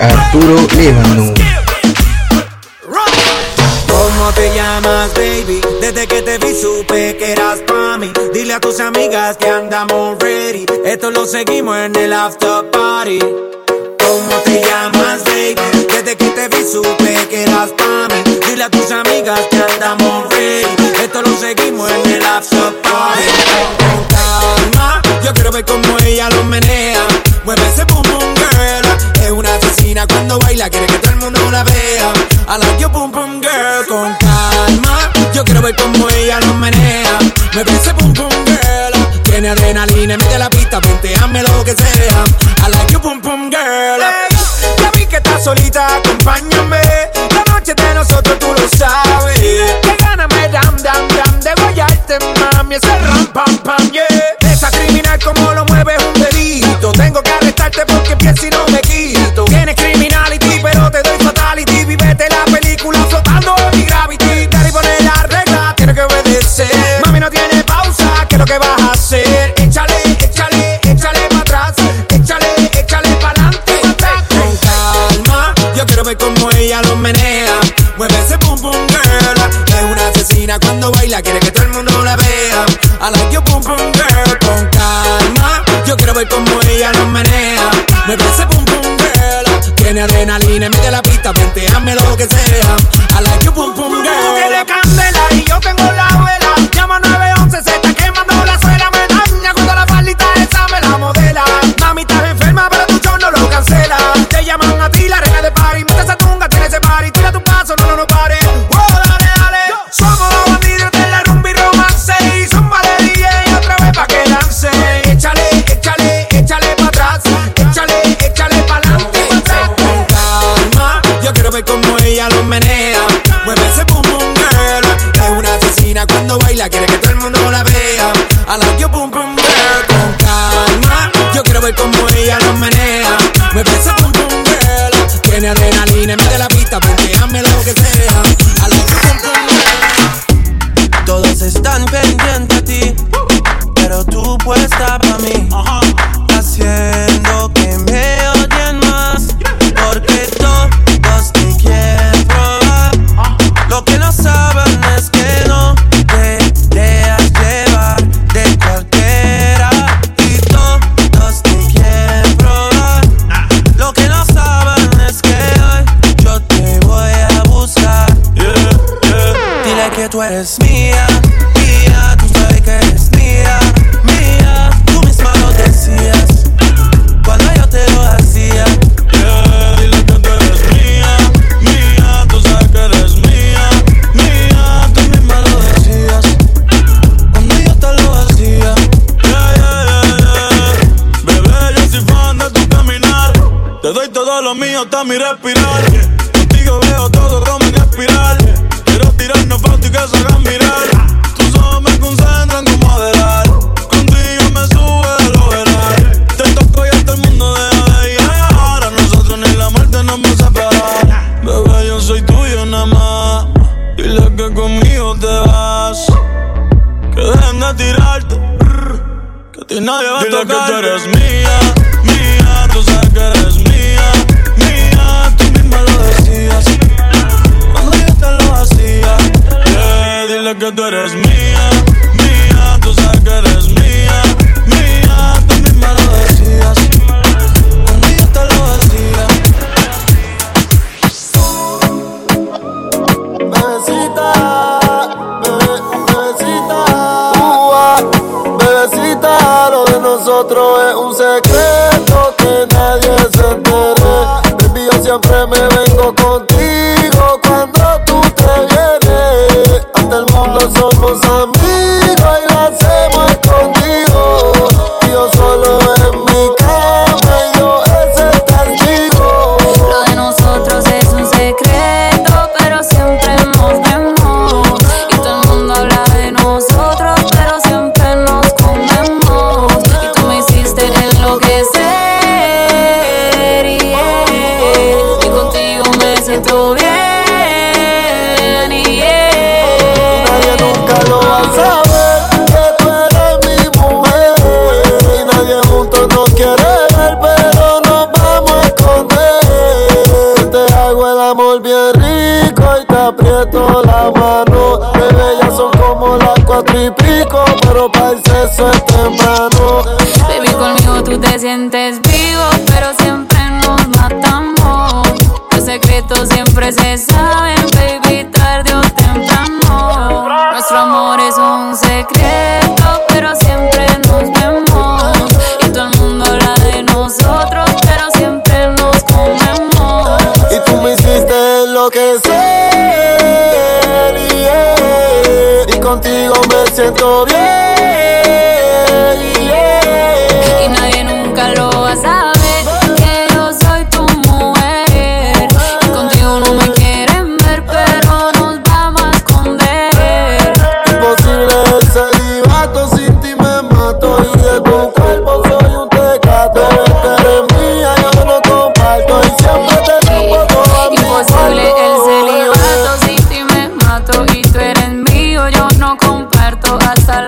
Arturo Levano. ¿Cómo te llamas, baby? Desde que te vi supe que eras pa' mí. Dile a tus amigas que andamos ready. Esto lo seguimos en el after party. ¿Cómo te llamas, baby? Desde que te vi supe que eras pa' mí. Dile a tus amigas que andamos ready. Esto lo seguimos en el after party. Calma, yo quiero ver cómo ella lo menea. Mueve ese. Es cuando baila, quiere que todo el mundo la vea. I like your boom boom girl. Con calma, yo quiero ver cómo ella lo menea. Mueve ese boom boom girl. Tiene adrenalina, mete la pista, ponteame lo que sea. I like your boom boom girl. ya vi que estás solita, acompáñame. La noche de nosotros tú lo sabes. Que gana me dam dam dam de guayarte, mami. Ese ram pam pam, yeah. Esa criminal como lo mueve es un delito. Tengo que arrestarte porque pienso y no me que vas a hacer? Échale, échale, échale para atrás. Échale, échale para adelante. Con calma, yo quiero ver cómo ella lo menea. Mueve ese boom boom girl. Es una asesina cuando baila, quiere que todo el mundo la vea. I like your boom boom girl. Con calma, yo quiero ver cómo ella lo menea. Mueve ese boom boom girl. Tiene adrenalina, mete la pista, ponteame lo que sea. I like your boom boom girl. Es un secreto que nadie se entere. Baby, yo siempre me vengo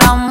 I'm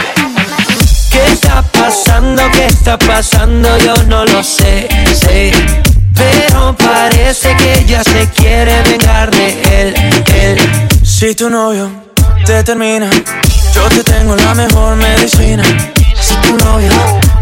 ¿Qué está pasando? ¿Qué está pasando? Yo no lo sé, sé. Pero parece que ella se quiere vengar de él, él. Si tu novio te termina, yo te tengo la mejor medicina. Si tu novio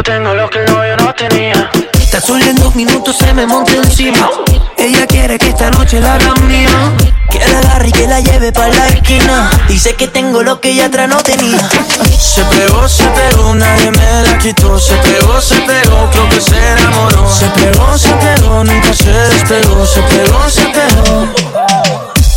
Yo tengo lo que el novio no tenía. Tan solo en dos minutos se me monta encima. Ella quiere que esta noche la haga mía. Que la agarre y que la lleve para la esquina. Dice que tengo lo que ella atrás no tenía. Se pegó, se pegó, nadie me la quitó. Se pegó, se pegó, creo que se enamoró. Se pegó, se pegó, nunca se despegó. Se pegó, se pegó.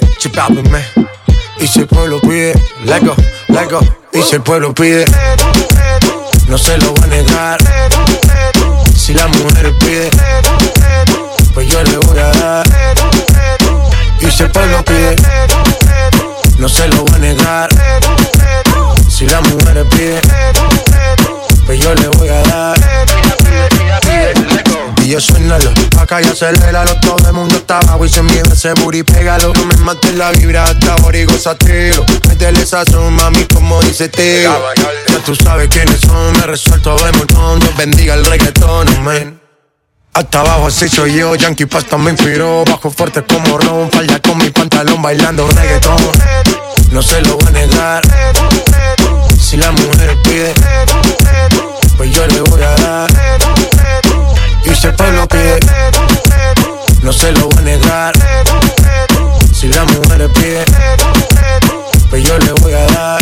Pide. Y si el pueblo pide, let go, let go. Y si el pueblo pide, no se lo va a negar. Si la mujer pide, pues yo le voy a dar. Y si el pueblo pide, no se lo va a negar. Si la mujer pide, pues yo le voy a dar. Yo suénalo, acá y aceléralo Todo el mundo está abajo y se miedo ese booty Pégalo, no me mates la vibra hasta ahora y gózatelo Métele esa son, mami, como dice tío Ya tú sabes quiénes son, me resuelto de montón. Dios bendiga el reggaetón, hasta abajo así soy yo, Yankee Pasta me inspiró Bajo fuerte como Ron, falla con mi pantalón bailando reggaetón. No se lo voy a negar. Si la mujer pide Pues yo le voy a dar el pueblo pide, no se lo voy a negar. Si la mujer pide, pues yo le voy a dar.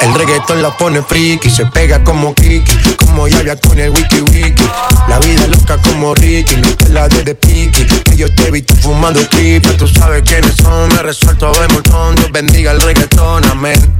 El reggaetón la pone friki, se pega como Kiki, como Yaya con el wiki wiki. La vida loca como Ricky, no la de de piqui. Que yo te vi tú fumando tripa, tú sabes quiénes son, me resuelto de montón. Dios bendiga el reggaetón, amén.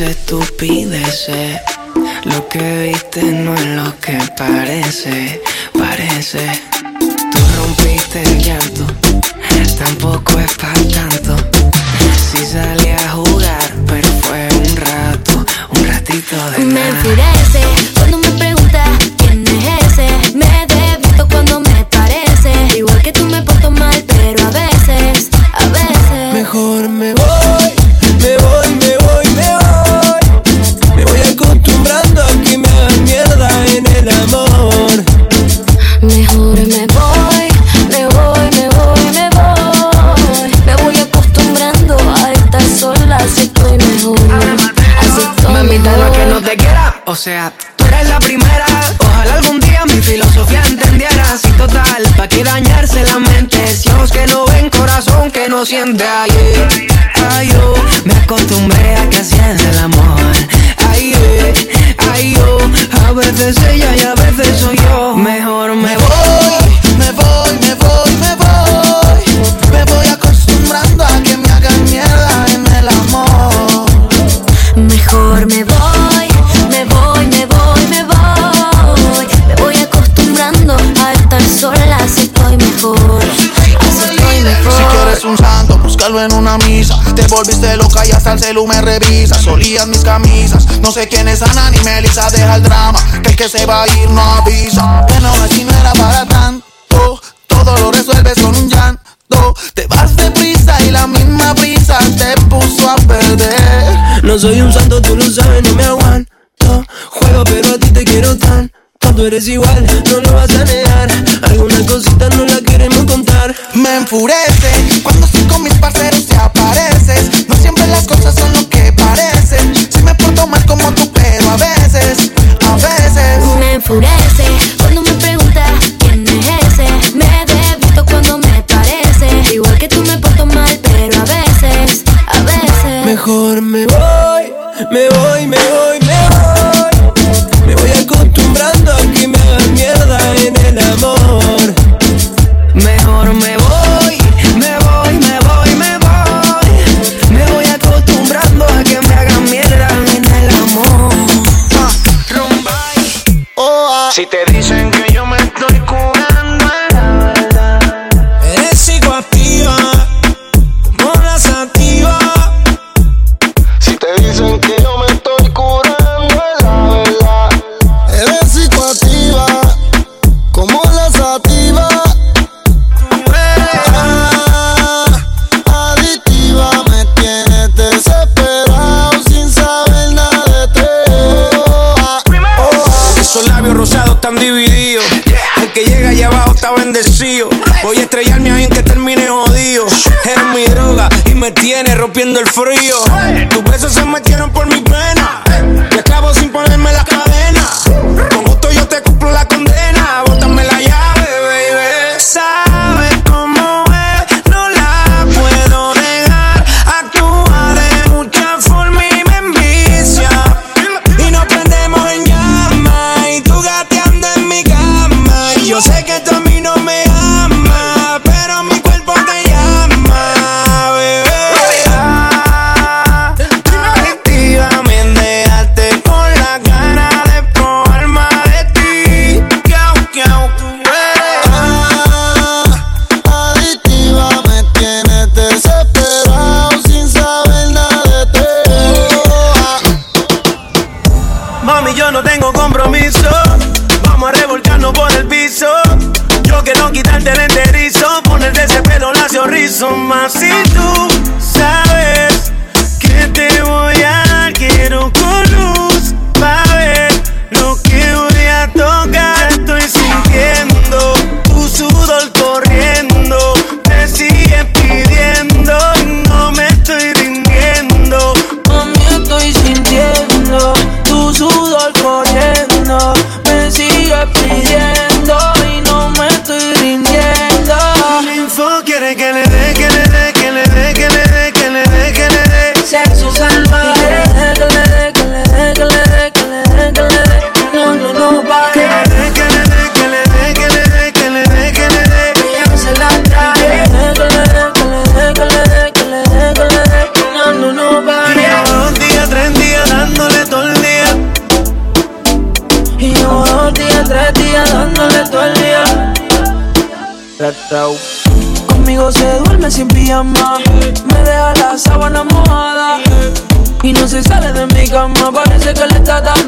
estupideces. Lo que viste no es lo que parece, parece. Tú rompiste el llanto, tampoco es para tanto. Si salí a jugar, pero fue un rato, un ratito de Me nada. enfurece no siente. Ay, me acostumbré a que hacías hasta el celu me revisa. Solías mis camisas. No sé quién es Ana ni Melissa. Deja el drama, que el que se va a ir no avisa. Que no es si no era para tanto. Todo lo resuelves con un llanto. Te vas deprisa y la misma brisa te puso a perder. No soy un santo, tú lo sabes, no me aguanto. Juego, pero a ti te quiero tanto. Tú eres igual, no lo vas a negar. Algunas cositas no las queremos contar. Me enfurece Me pelo lacio rizo. Más si tú Me deja la sábana mojada. Y no se sale de mi cama. Parece que le está dando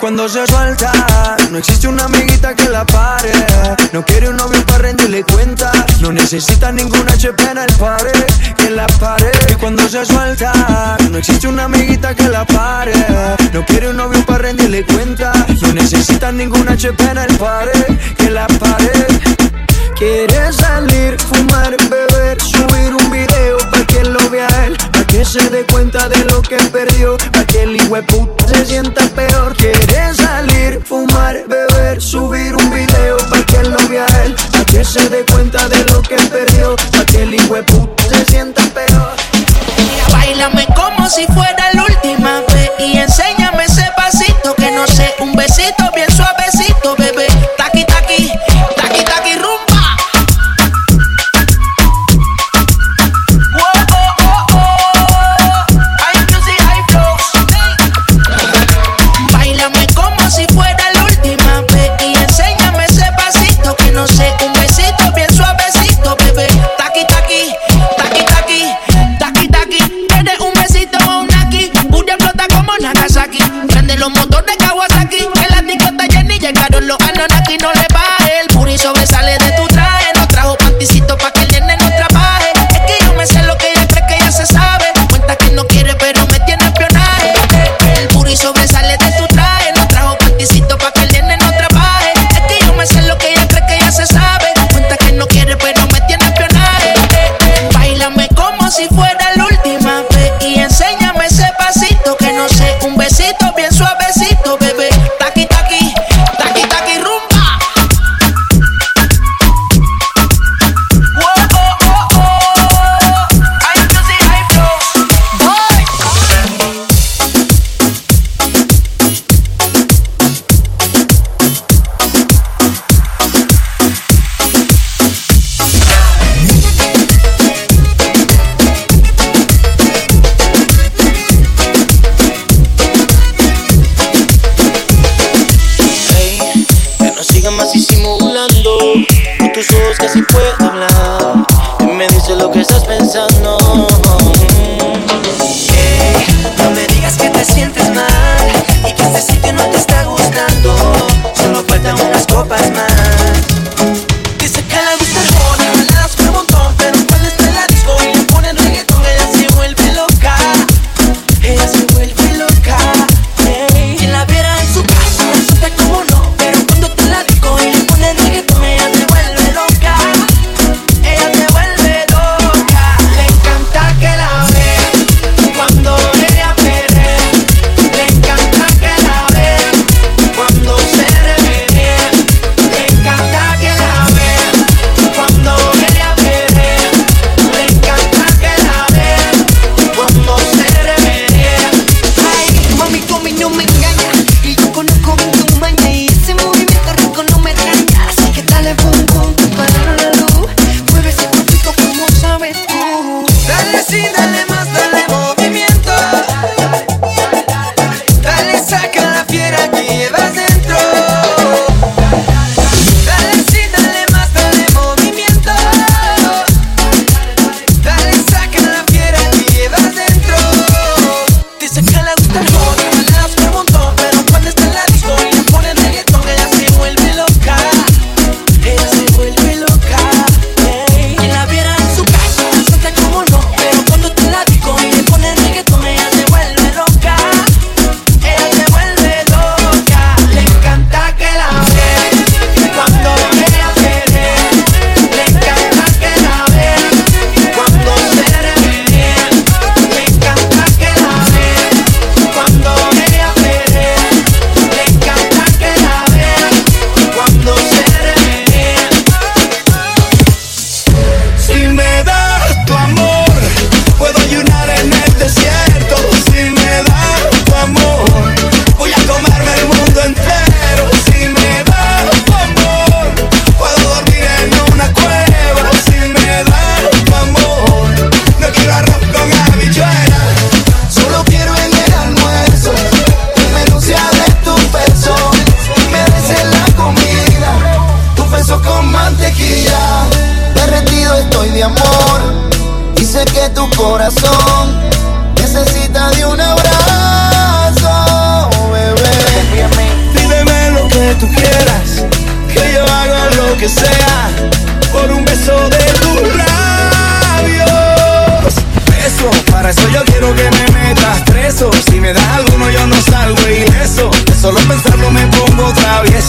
cuando se suelta. No existe una amiguita que la pare No quiere un novio para rendirle cuenta. No necesita ninguna HP en el pare Que la pare. Y cuando se suelta No existe una amiguita que la pare. No quiere un novio para rendirle cuenta. No necesita ninguna HP en el pare Que la pare. Quiere salir, fumar, beber, subir un video para que lo vea él, para que se dé cuenta de lo que perdió, para que el puto se sienta peor. Quiere salir, fumar, beber, subir un video para que lo vea él, para que se dé cuenta de lo que perdió, para que el puto se sienta peor. Bailame como si fuera la última vez y enséñame ese pasito que no sé, un besito bien suavecito,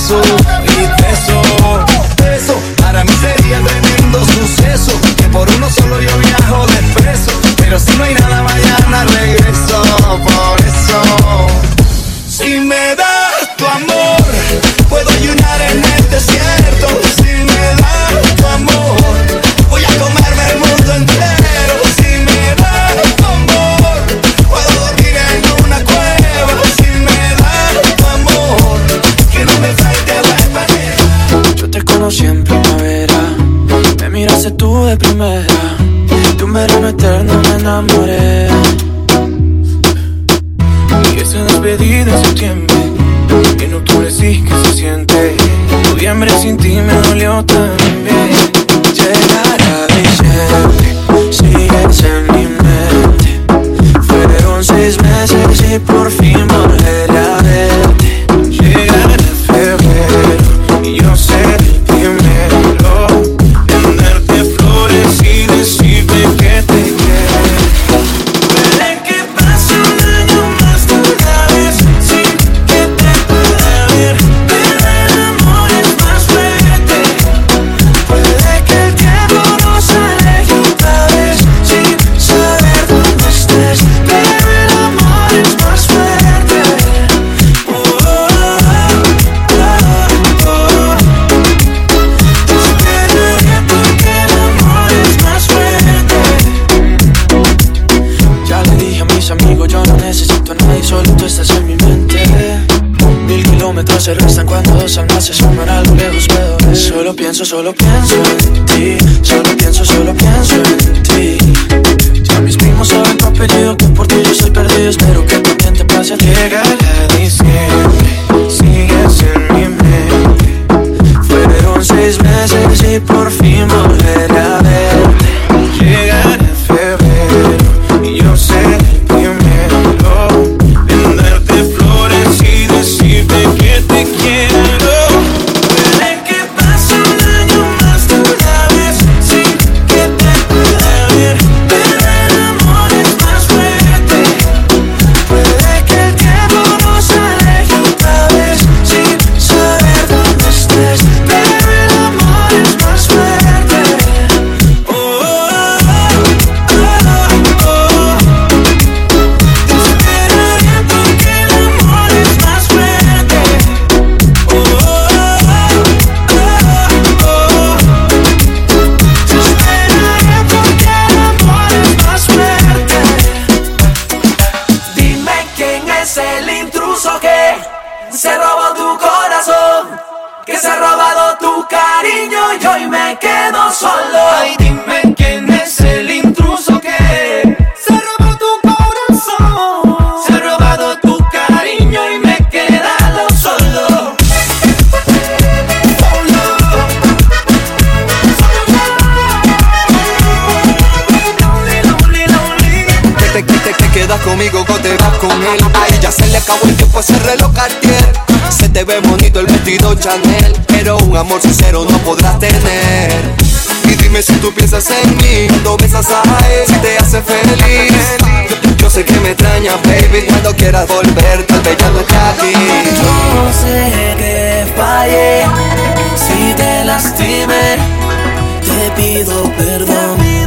soul seis meses y por fin un amor sincero no podrás tener. Y dime si tú piensas en mí cuando besas a él, si te hace feliz. Yo sé que me extrañas, baby, cuando quieras volver, tal vez ya no está aquí. Yo sé que fallé, si te lastimé, te pido perdón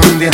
escondiendo.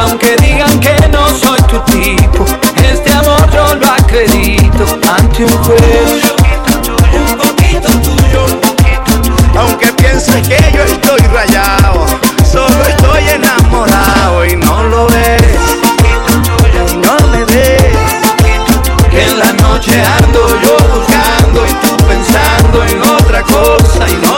Aunque digan que no soy tu tipo, este amor yo lo acredito ante un juez. Un poquito tuyo, aunque pienses que yo estoy rayado, solo estoy enamorado y no lo ves, y no me ves. Que en la noche ando yo buscando y tú pensando en otra cosa y no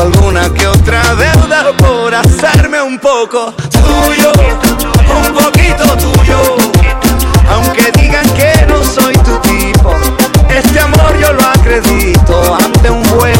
Alguna que otra deuda por hacerme un poco tuyo, un poquito tuyo. Aunque digan que no soy tu tipo, este amor yo lo acredito ante un juez.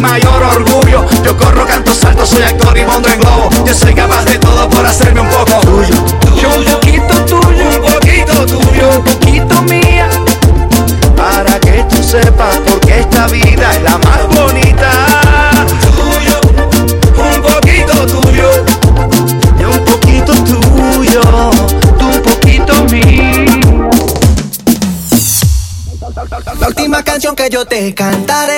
Mayor orgullo. Yo corro, canto, salto, soy actor y en globo. Yo soy capaz de todo por hacerme un poco tuyo. Yo un poquito tuyo, Un poquito tuyo. un poquito mía Para que tú sepas por qué esta vida es la más bonita. Tuyo, un poquito tuyo. Y un poquito tuyo. Tú un poquito mía La última canción que yo te cantaré,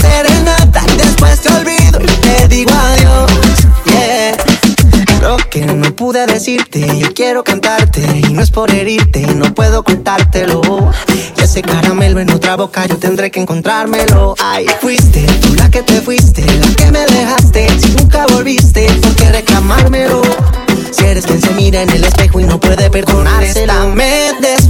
serenata, después te olvido y te digo adiós. Que no pude decirte, yo quiero cantarte y no es por herirte, no puedo contártelo. Y ese caramelo en otra boca yo tendré que encontrármelo. Ay, fuiste tú la que te fuiste, la que me dejaste, si nunca volviste, ¿por qué reclamármelo? Si eres quien se mira en el espejo y no puede perdonársela, me despido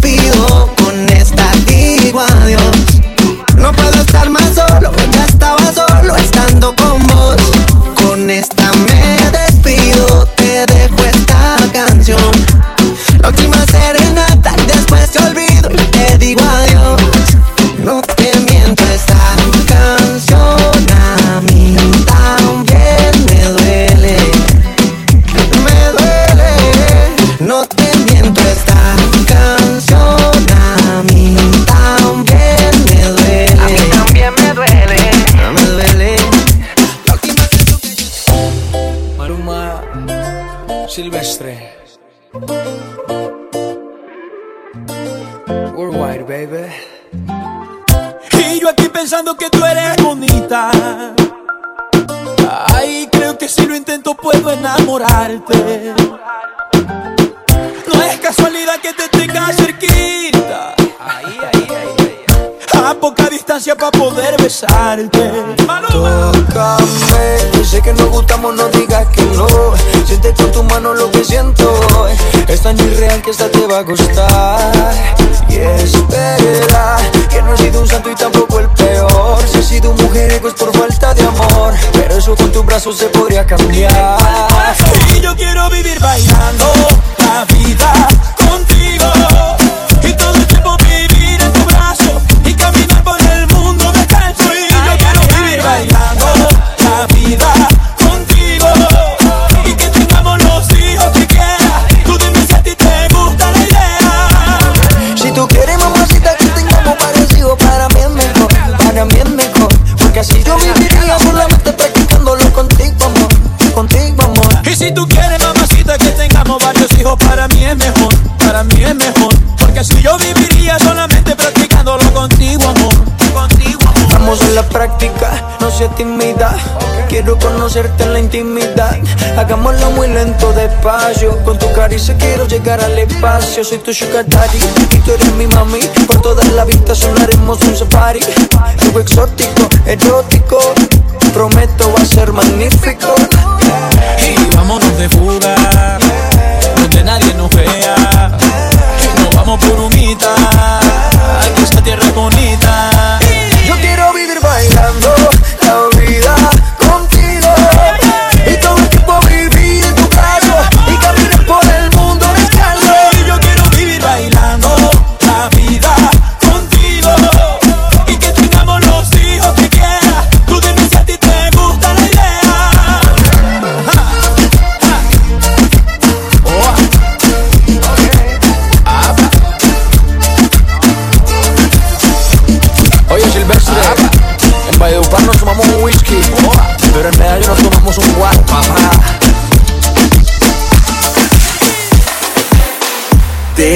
Tócame, sé que nos gustamos, no digas que no. Siente con tu mano lo que siento. Es tan irreal que hasta te va a gustar. Y espera, que no he sido un santo y tampoco el peor. Si he sido un mujeriego es por falta de amor. Pero eso con tus brazos se podría cambiar. Práctica, no seas tímida. Quiero conocerte en la intimidad. Hagámoslo muy lento, despacio. Con tu caricia quiero llegar al espacio. Soy tu sugar daddy y tú eres mi mami. Por toda la vista sonaremos un safari. Algo exótico, erótico. Prometo va a ser magnífico. Y vámonos de fuga,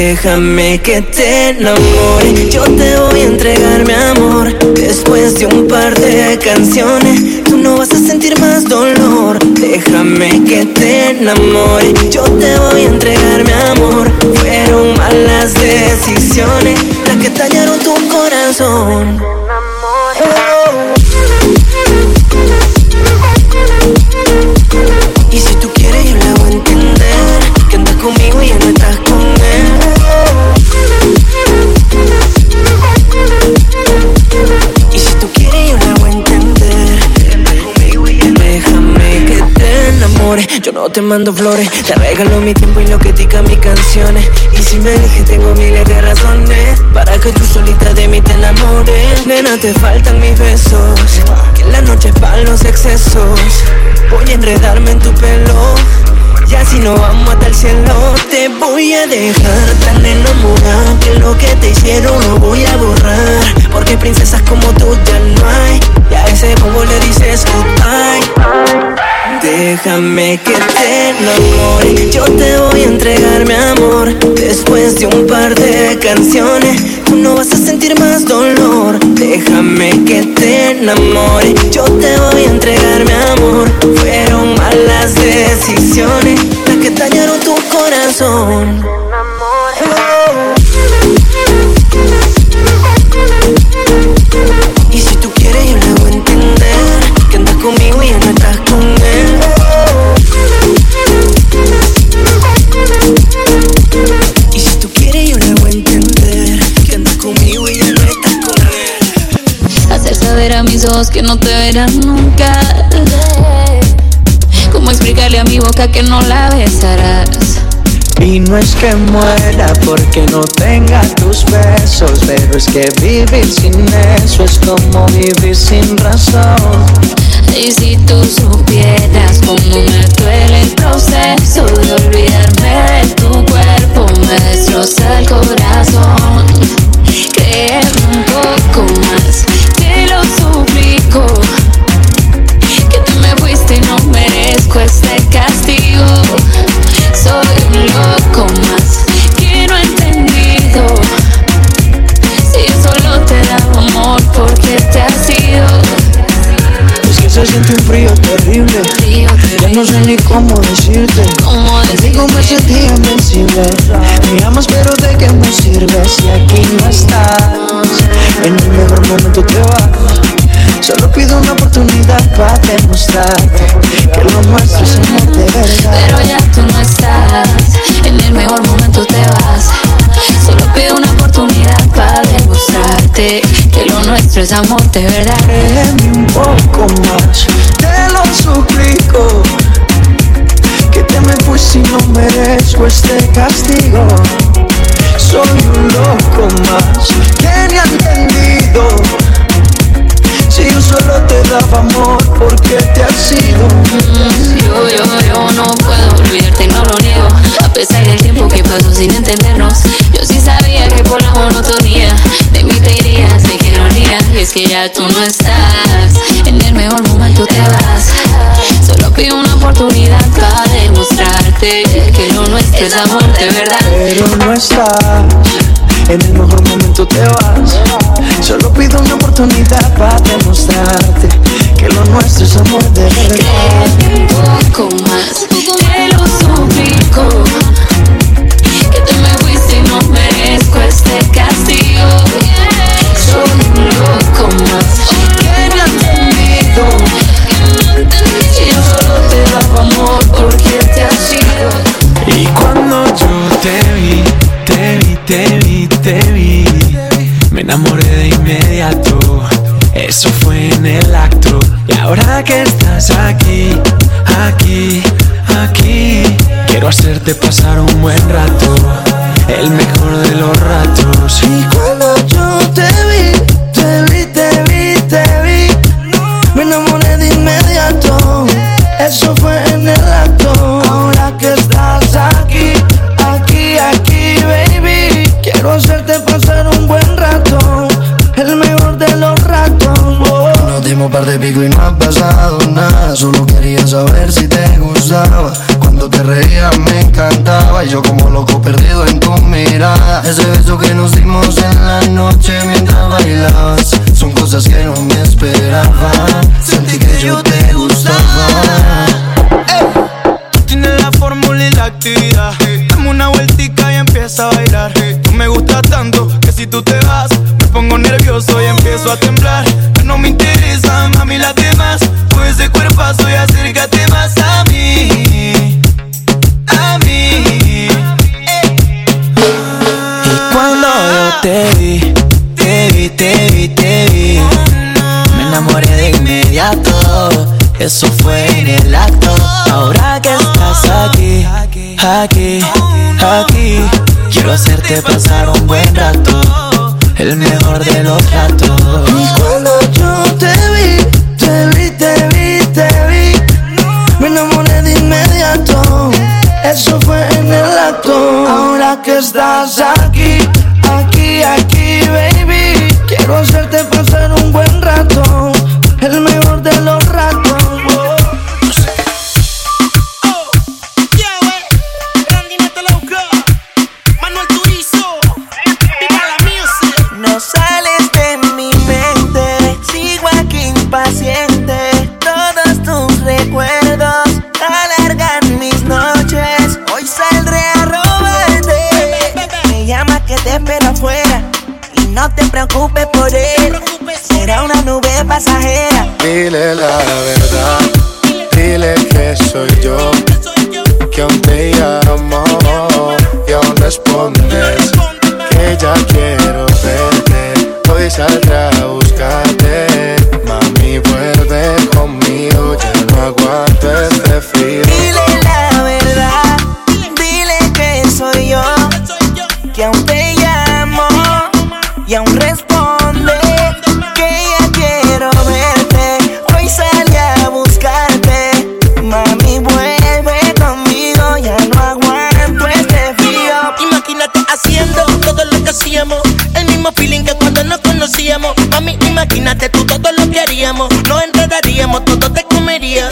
Déjame que te enamore, yo te voy a entregar mi amor. Después de un par de canciones, tú no vas a sentir más dolor. Déjame que te enamore, yo te voy a entregar mi amor. Fueron malas decisiones las que dañaron tu corazón. Enamore, yo no te mando flores. Te regalo mi tiempo y lo que tica mis canciones. Y si me eliges, tengo miles de razones para que tú solita de mí te enamores. Nena, te faltan mis besos. Que la noche para los excesos. Voy a enredarme en tu pelo. Y así no vamos hasta el cielo. Te voy a dejar tan enamorada que lo que te hicieron lo voy a borrar. Porque princesas como tú ya no hay. Y a ese bobo le dices goodbye. Déjame que te enamore, yo te voy a entregar mi amor. Después de un par de canciones, tú no vas a sentir más dolor. Déjame que te enamore, yo te voy a entregar mi amor. Fueron malas decisiones las que dañaron tu corazón. Ojos que no te verán nunca. ¿Cómo explicarle a mi boca que no la besarás? Y no es que muera porque no tenga tus besos, pero es que vivir sin eso es como vivir sin razón. Y si tú supieras cómo me duele el proceso de olvidarme de tu cuerpo, me destroza el corazón. Créeme un poco más, lo suplico. Que tú me fuiste y no merezco este castigo. Soy un loco más que no he entendido. Si solo te daba amor porque te has ido. Es que se siente un frío terrible. Ya no sé ni cómo decirte. Contigo me sentí invencible. Me amas, pero ¿de qué me sirve si aquí no estás? En el mejor momento te vas. Solo pido una oportunidad para demostrarte que lo nuestro es amor de verdad. Pero ya tú no estás, en el mejor momento te vas. Solo pido una oportunidad para demostrarte que lo nuestro es amor de verdad. Créeme un poco más, te lo suplico. Que te me fuiste y no merezco este castigo. Soy un loco más que ni ha entendido. Si yo solo te daba amor, porque te has ido? Yo, yo, yo no puedo olvidarte, no lo niego. A pesar del tiempo que pasó sin entendernos, yo sí sabía que por la monotonía de mí te irías, de que no. Y es que ya tú no estás, en el mejor momento te vas. Solo pido una oportunidad para demostrarte que lo nuestro es amor de verdad. Pero no estás, en el mejor momento te vas. Solo pido una oportunidad para demostrarte que lo nuestro es amor de verdad. un poco más, te lo suplico. Que tú me fuiste y no merezco este castigo. Soy un loco más, que no ha entendido. Si yo solo te daba amor porque te has ido. Y cuando yo te vi, te vi, te vi, te vi, me enamoré de inmediato. Eso fue en el acto. Y ahora que estás aquí, aquí, aquí, quiero hacerte pasar un buen rato. El mejor de los ratos. Y cuando yo te vi, te vi, De pico y no ha pasado nada. Solo quería saber si te gustaba. Cuando te reías me encantaba. Y yo como loco perdido en tu mirada. Ese beso que nos dimos en la noche mientras bailabas. Son cosas que no me esperaba. Sentí que yo te gustaba. Tienes la fórmula y la actividad. Dame una vueltica y empieza a bailar. Tú me gustas tanto que si tú te vas, me pongo nervioso y empiezo a temblar. Aquí, aquí, quiero hacerte pasar un buen rato. que hacíamos, el mismo feeling que cuando nos conocíamos. Mami, imagínate tú todo lo que haríamos, nos enredaríamos, todo te comería.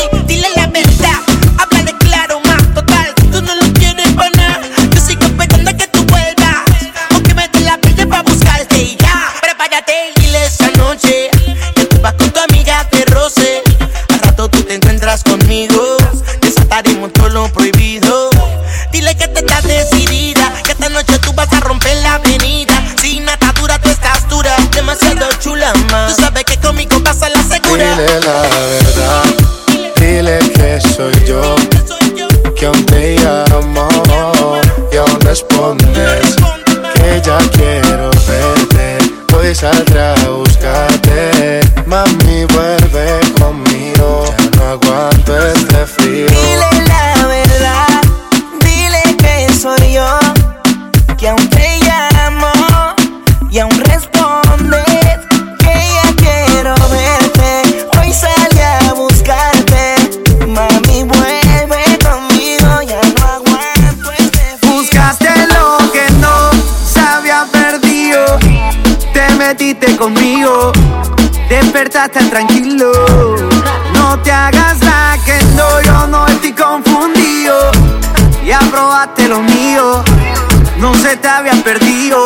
tranquilo. No te hagas la que no, yo no estoy confundido. Ya probaste lo mío, no se te había perdido.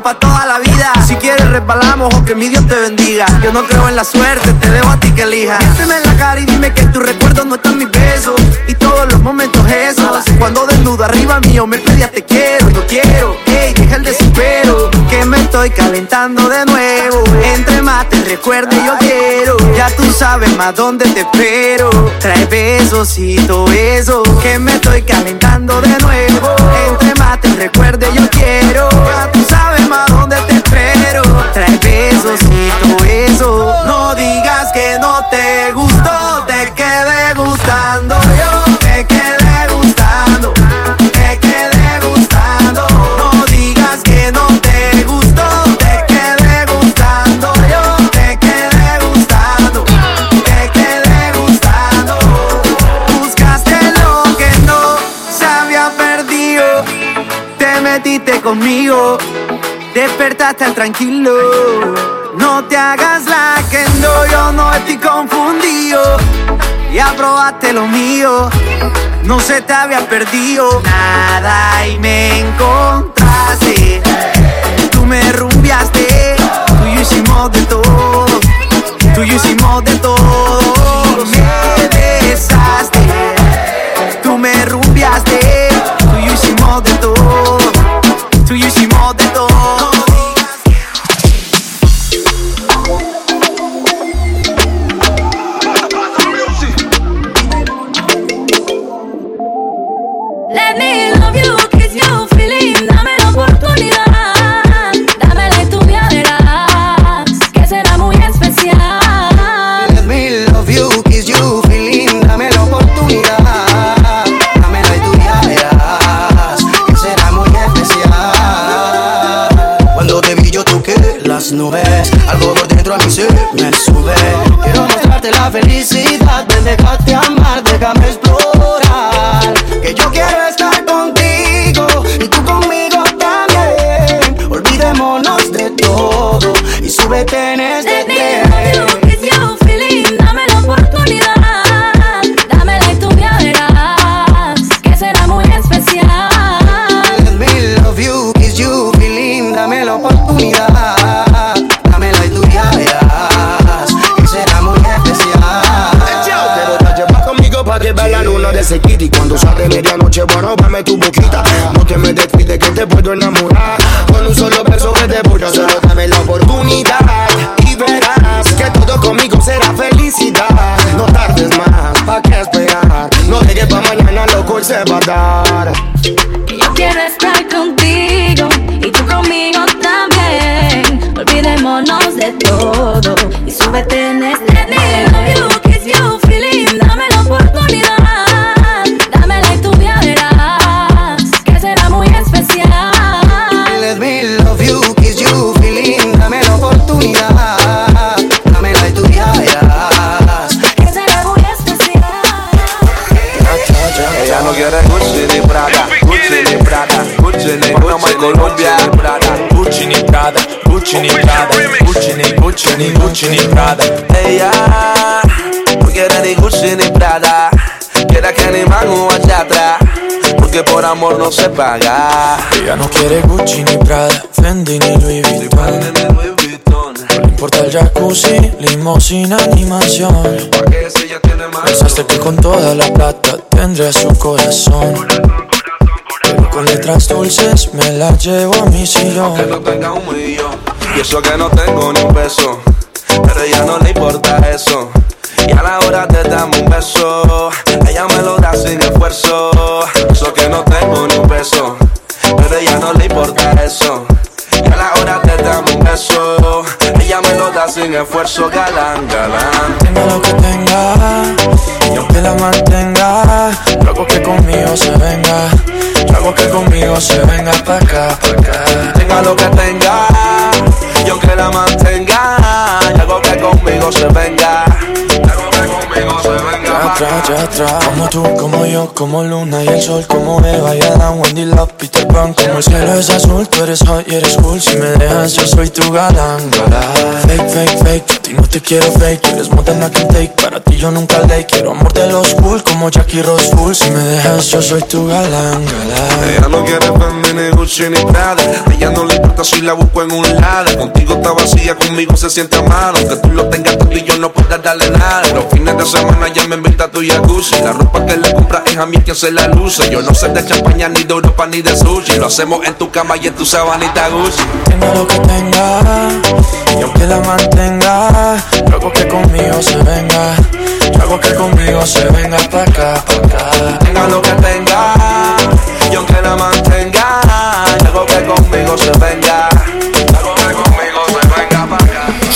esto toda la vida. Si quieres resbalamos o que mi Dios te bendiga. Yo no creo en la suerte, te debo a ti que elija. Miénteme en la cara y dime que en tu recuerdo no están mis besos. Y todos los momentos esos. Cuando desnudo arriba mío me pedías te quiero, no quiero. Ey, deja el desespero. Que me estoy calentando de nuevo. Entre más te recuerde yo quiero. Ya tú sabes más dónde te espero. Trae besos y todo eso. Que me estoy calentando de nuevo. Entre más te recuerde yo quiero. tranquilo. No te hagas la que no, yo no estoy confundido. Ya probaste lo mío, no se te había perdido nada y me encontraste. Tú me rumbiaste, tú y yo hicimos de todo, tú y yo hicimos de todo. Gucci ni Prada. Ella no quiere ni Gucci ni Prada, quiere que ni mano hacia atrás, porque por amor no se paga. Ella no quiere Gucci ni Prada, Fendi ni Louis Vuitton. No le importa el jacuzzi, limosina ni mansión. Pensaste que con toda la plata tendría su corazón. Pero con letras dulces me la llevo a mi sillón. Que no tenga un millón, y eso que no tengo ni un peso, pero a ella no le importa eso. Y a la hora te damos un beso, ella me lo da sin esfuerzo. Eso que no tengo ni un peso, pero ella no le importa eso. Y a la hora te damos un beso, ella me lo da sin esfuerzo, galán, galán. Tenga lo que tenga, y aunque la mantenga, luego que conmigo se venga, luego que conmigo se venga pa' acá, pa' acá. Tenga lo que tenga, y aunque la mantenga, y algo que conmigo se venga, algo que conmigo se venga. Ya atrás, Como tú, como yo, como Luna y el sol Como Eva y Adam, Wendy Love, Peter Pan Como el cielo es azul, tú eres hot y eres cool. Si me dejas, yo soy tu galán, galán. Fake, fake, fake, a ti no te quiero fake. Eres more than I can take, para ti yo nunca le Quiero. Amor de los cool, como Jackie Rose Full. Si me dejas, yo soy tu galán, galán. Ella no quiere Fendi ni Gucci ni Prada A ella no le importa si la busco en un lado Contigo está vacía, conmigo se siente amado Que tú lo tengas todo y yo no pueda darle nada. Los fines de semana ya me invita a tu jacuzzi La ropa que le compra es a mí quien se la luce. Yo no sé de champaña, ni de Europa, ni de sushi. Lo hacemos en tu cama y en tu sabanita Gucci. Tenga lo que tenga, y aunque la mantenga, luego que conmigo se venga, luego que conmigo se venga pa' acá, pa' acá. Tenga lo que tenga, y aunque la mantenga algo que conmigo se venga,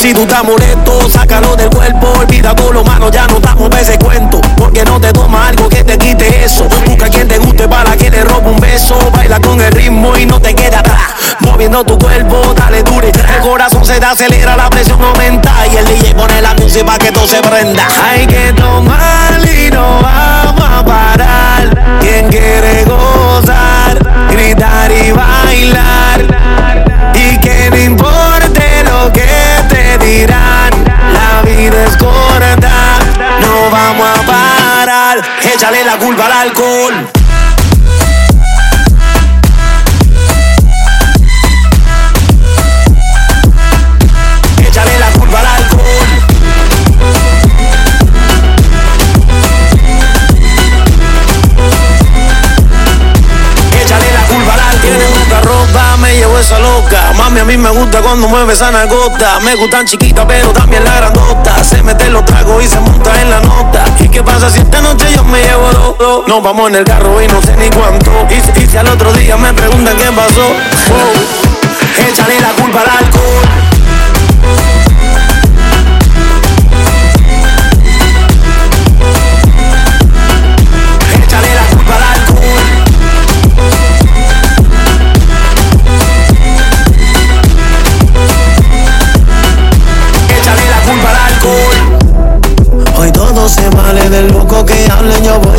Si tú estás molesto, sácalo del cuerpo. Olvida todo lo malo, ya no damos ese cuento. Porque no te toma algo que te quite eso. Busca quien te guste para que le robe un beso. Baila con el ritmo y no te queda atrás. Moviendo tu cuerpo, dale dure. El corazón se te acelera, la presión aumenta. Y el DJ pone la música para que todo se prenda. Hay que gusta cuando mueve esa nalgota. Me gustan chiquitas, pero también la grandota. Se mete los tragos y se monta en la nota. ¿Y qué pasa si esta noche yo me llevo dos? dos? Nos vamos en el carro y no sé ni cuánto. Y si al otro día me preguntan qué pasó, oh, échale la culpa al alcohol.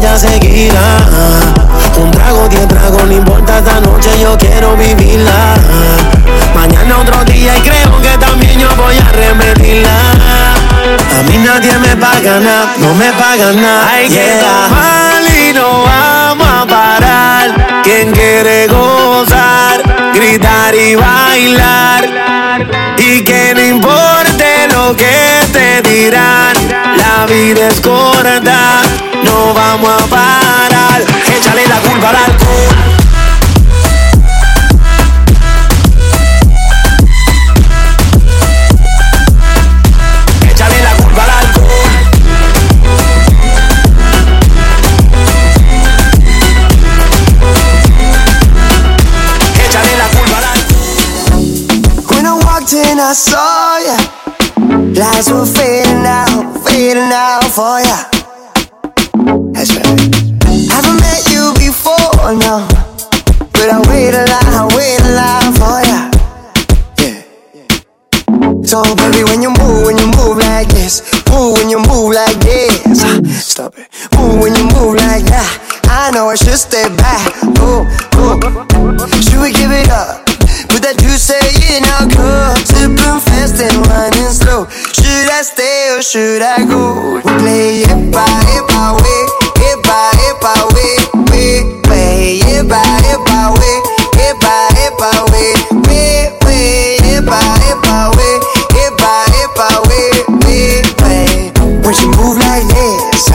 Hablen, yo voy a seguir. ah. Un trago, diez tragos, no importa esta noche, yo quiero vivirla. Mañana otro día y creo que también yo voy a repetirla. A mí nadie me paga nada, no me pagan nada. Hay que tomar y no vamos a parar. Quien quiere gozar, gritar y bailar. Y que no importe lo que te dirán, la vida es corta, no vamos a parar. Échale la culpa al alcohol. In, I saw ya. Lights were fading out, fading out for ya. That's right. Haven't met you before, no. But I wait a I wait a line for ya. Yeah. So baby, when you move, when you move like this, move when you move like this. Ah, Stop it. Move when you move like that. I know I should stay back. Should I go? We play it by it by way, it by it by way, way, way, it by it by way, it by it by way, way, way. When she move like this,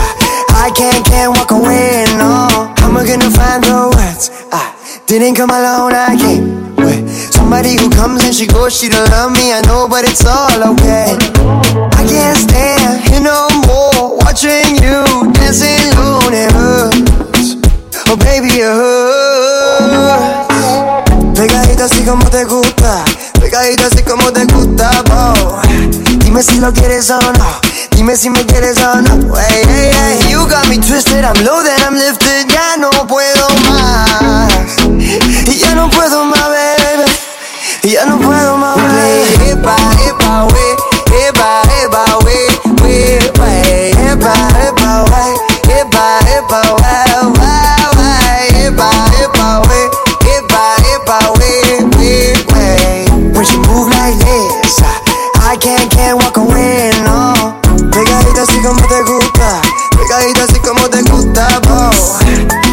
I can't can't walk away. No, how am I gonna find the words? I didn't come alone, I came with somebody who comes and she goes. She don't love me, I know, but it's all okay. I can't no watching you dancing alone. Oh baby, hurts. Pegadita así como te gusta, pegadita así como te gusta. Dime si lo quieres o no, dime si me quieres o no. Hey, hey, hey, you got me twisted, I'm then I'm lifted, ya no puedo más. Y ya no puedo más, baby. Ya no puedo más, baby. Epa, epa, we, epa, epa, así como te gusta, pegadita así como te gusta, bo.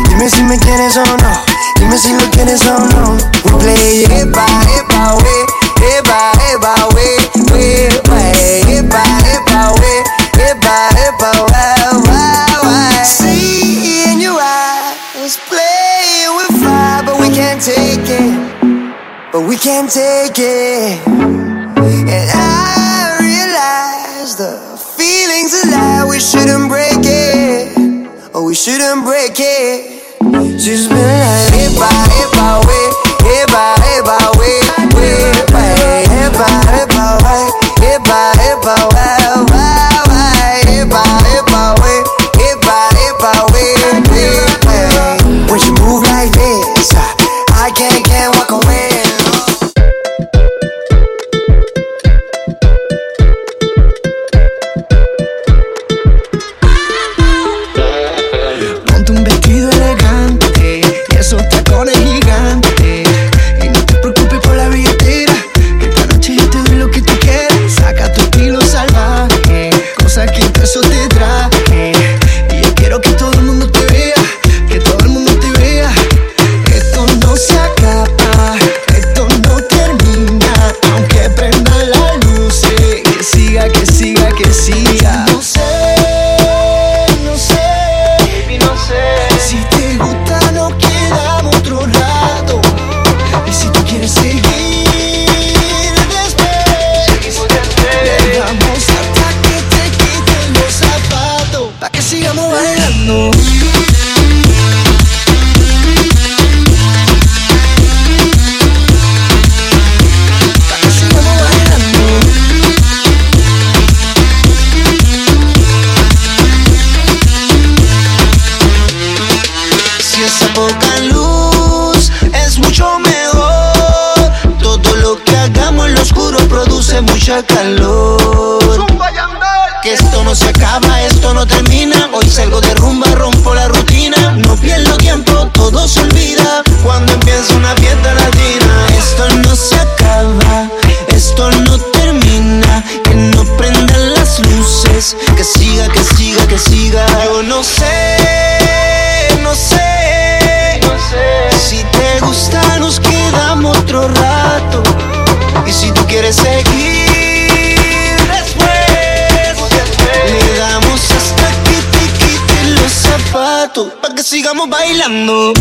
Dime si me quieres o no, dime si lo quieres o no. We play epa, epa, we, epa, epa, we, we, epa, epa, we, epa, epa, with fire, but we can't take it, but we can't take it. And I feeling's a lie, we shouldn't break it. Oh, we shouldn't break it. She's been like, epa, epa, we, epa, epa, we, we, we, epa, epa, we, epa, poca luz es mucho mejor. Todo lo que hagamos en lo oscuro produce mucha calor. Que esto no se acaba, esto no termina. Hoy salgo de rumba, rompo la rutina. No pierdo tiempo, todo se olvida cuando empieza una fiesta latina. Esto no se acaba, esto no termina. Que no prendan las luces, que siga, que siga, que siga. Yo no sé, si tú quieres seguir después, le damos hasta que te quiten los zapatos, para que sigamos bailando.